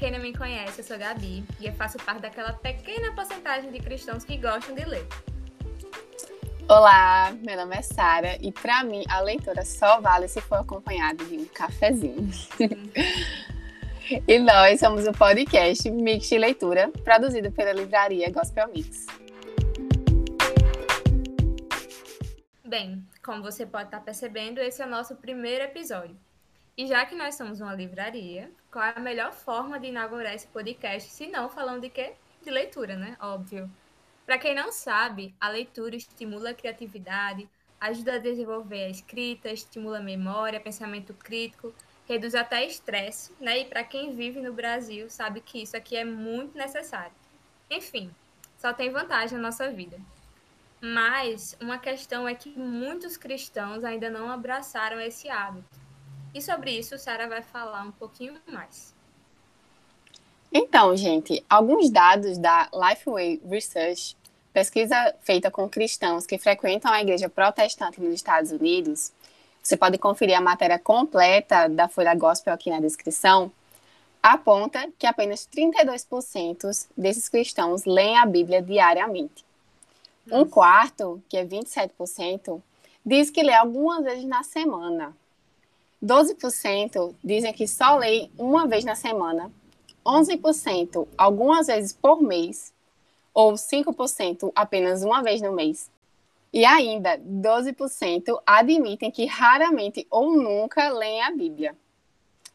quem não me conhece, eu sou Gabi e eu faço parte daquela pequena porcentagem de cristãos que gostam de ler. Olá, meu nome é Sara e para mim a leitura só vale se for acompanhada de um cafezinho. e nós somos o podcast Mix de Leitura, produzido pela livraria Gospel Mix. Bem, como você pode estar percebendo, esse é o nosso primeiro episódio. E já que nós somos uma livraria, qual é a melhor forma de inaugurar esse podcast, se não falando de quê? De leitura, né? Óbvio. Para quem não sabe, a leitura estimula a criatividade, ajuda a desenvolver a escrita, estimula a memória, pensamento crítico, reduz até estresse, né? E para quem vive no Brasil, sabe que isso aqui é muito necessário. Enfim, só tem vantagem na nossa vida. Mas uma questão é que muitos cristãos ainda não abraçaram esse hábito. E sobre isso, Sara vai falar um pouquinho mais. Então, gente, alguns dados da Lifeway Research, pesquisa feita com cristãos que frequentam a igreja protestante nos Estados Unidos, você pode conferir a matéria completa da Folha Gospel aqui na descrição, aponta que apenas 32% desses cristãos leem a Bíblia diariamente. Um quarto, que é 27%, diz que lê algumas vezes na semana. 12% dizem que só leem uma vez na semana, 11% algumas vezes por mês, ou 5% apenas uma vez no mês. E ainda, 12% admitem que raramente ou nunca leem a Bíblia.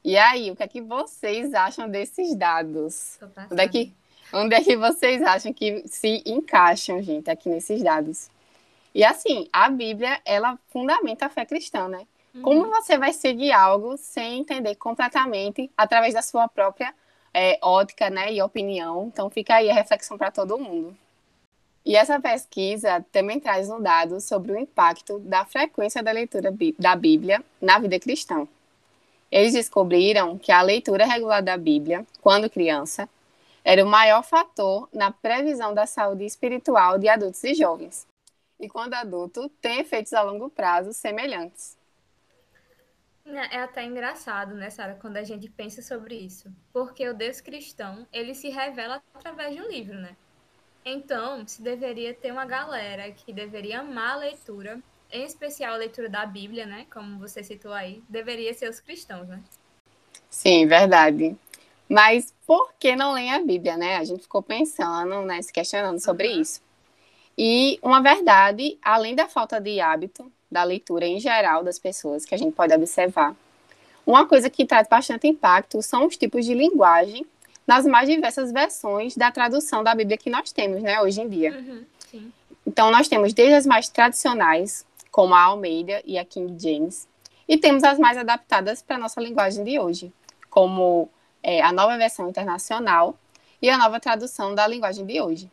E aí, o que é que vocês acham desses dados? Onde é, que, onde é que vocês acham que se encaixam, gente, aqui nesses dados? E assim, a Bíblia, ela fundamenta a fé cristã, né? Como uhum. você vai seguir algo sem entender completamente através da sua própria é, ótica né, e opinião? Então, fica aí a reflexão para todo mundo. E essa pesquisa também traz um dado sobre o impacto da frequência da leitura da Bíblia na vida cristã. Eles descobriram que a leitura regular da Bíblia, quando criança, era o maior fator na previsão da saúde espiritual de adultos e jovens. E quando adulto, tem efeitos a longo prazo semelhantes. É até engraçado, né, Sara, quando a gente pensa sobre isso. Porque o Deus cristão, ele se revela através de um livro, né? Então, se deveria ter uma galera que deveria amar a leitura, em especial a leitura da Bíblia, né? Como você citou aí, deveria ser os cristãos, né? Sim, verdade. Mas por que não leem a Bíblia, né? A gente ficou pensando, né, se questionando sobre uhum. isso. E uma verdade, além da falta de hábito, da leitura em geral das pessoas que a gente pode observar. Uma coisa que traz bastante impacto são os tipos de linguagem nas mais diversas versões da tradução da Bíblia que nós temos, né, hoje em dia. Uhum, então, nós temos desde as mais tradicionais, como a Almeida e a King James, e temos as mais adaptadas para a nossa linguagem de hoje, como é, a nova versão internacional e a nova tradução da linguagem de hoje.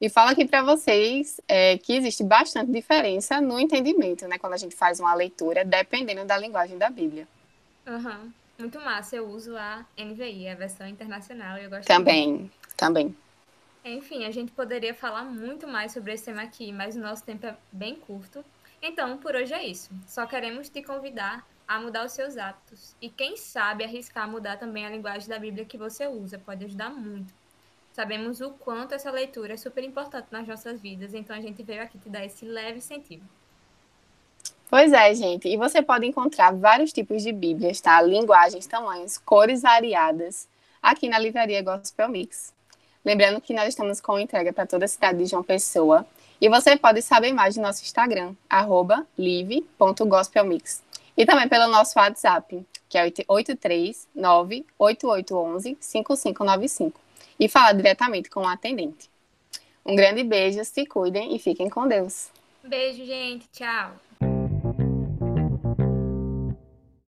E falo aqui para vocês é, que existe bastante diferença no entendimento, né? Quando a gente faz uma leitura, dependendo da linguagem da Bíblia. Uhum. Muito massa. Eu uso a NVI, a versão internacional, e eu gosto Também, muito. também. Enfim, a gente poderia falar muito mais sobre esse tema aqui, mas o nosso tempo é bem curto. Então, por hoje é isso. Só queremos te convidar a mudar os seus hábitos. E quem sabe arriscar mudar também a linguagem da Bíblia que você usa. Pode ajudar muito. Sabemos o quanto essa leitura é super importante nas nossas vidas, então a gente veio aqui te dar esse leve incentivo. Pois é, gente. E você pode encontrar vários tipos de Bíblias, tá? Linguagens, tamanhos, cores variadas aqui na livraria Gospel Mix. Lembrando que nós estamos com entrega para toda a cidade de João Pessoa. E você pode saber mais no nosso Instagram, live.gospelmix. E também pelo nosso WhatsApp, que é 839 8811 5595 e falar diretamente com o atendente. Um grande beijo, se cuidem e fiquem com Deus. Beijo, gente. Tchau.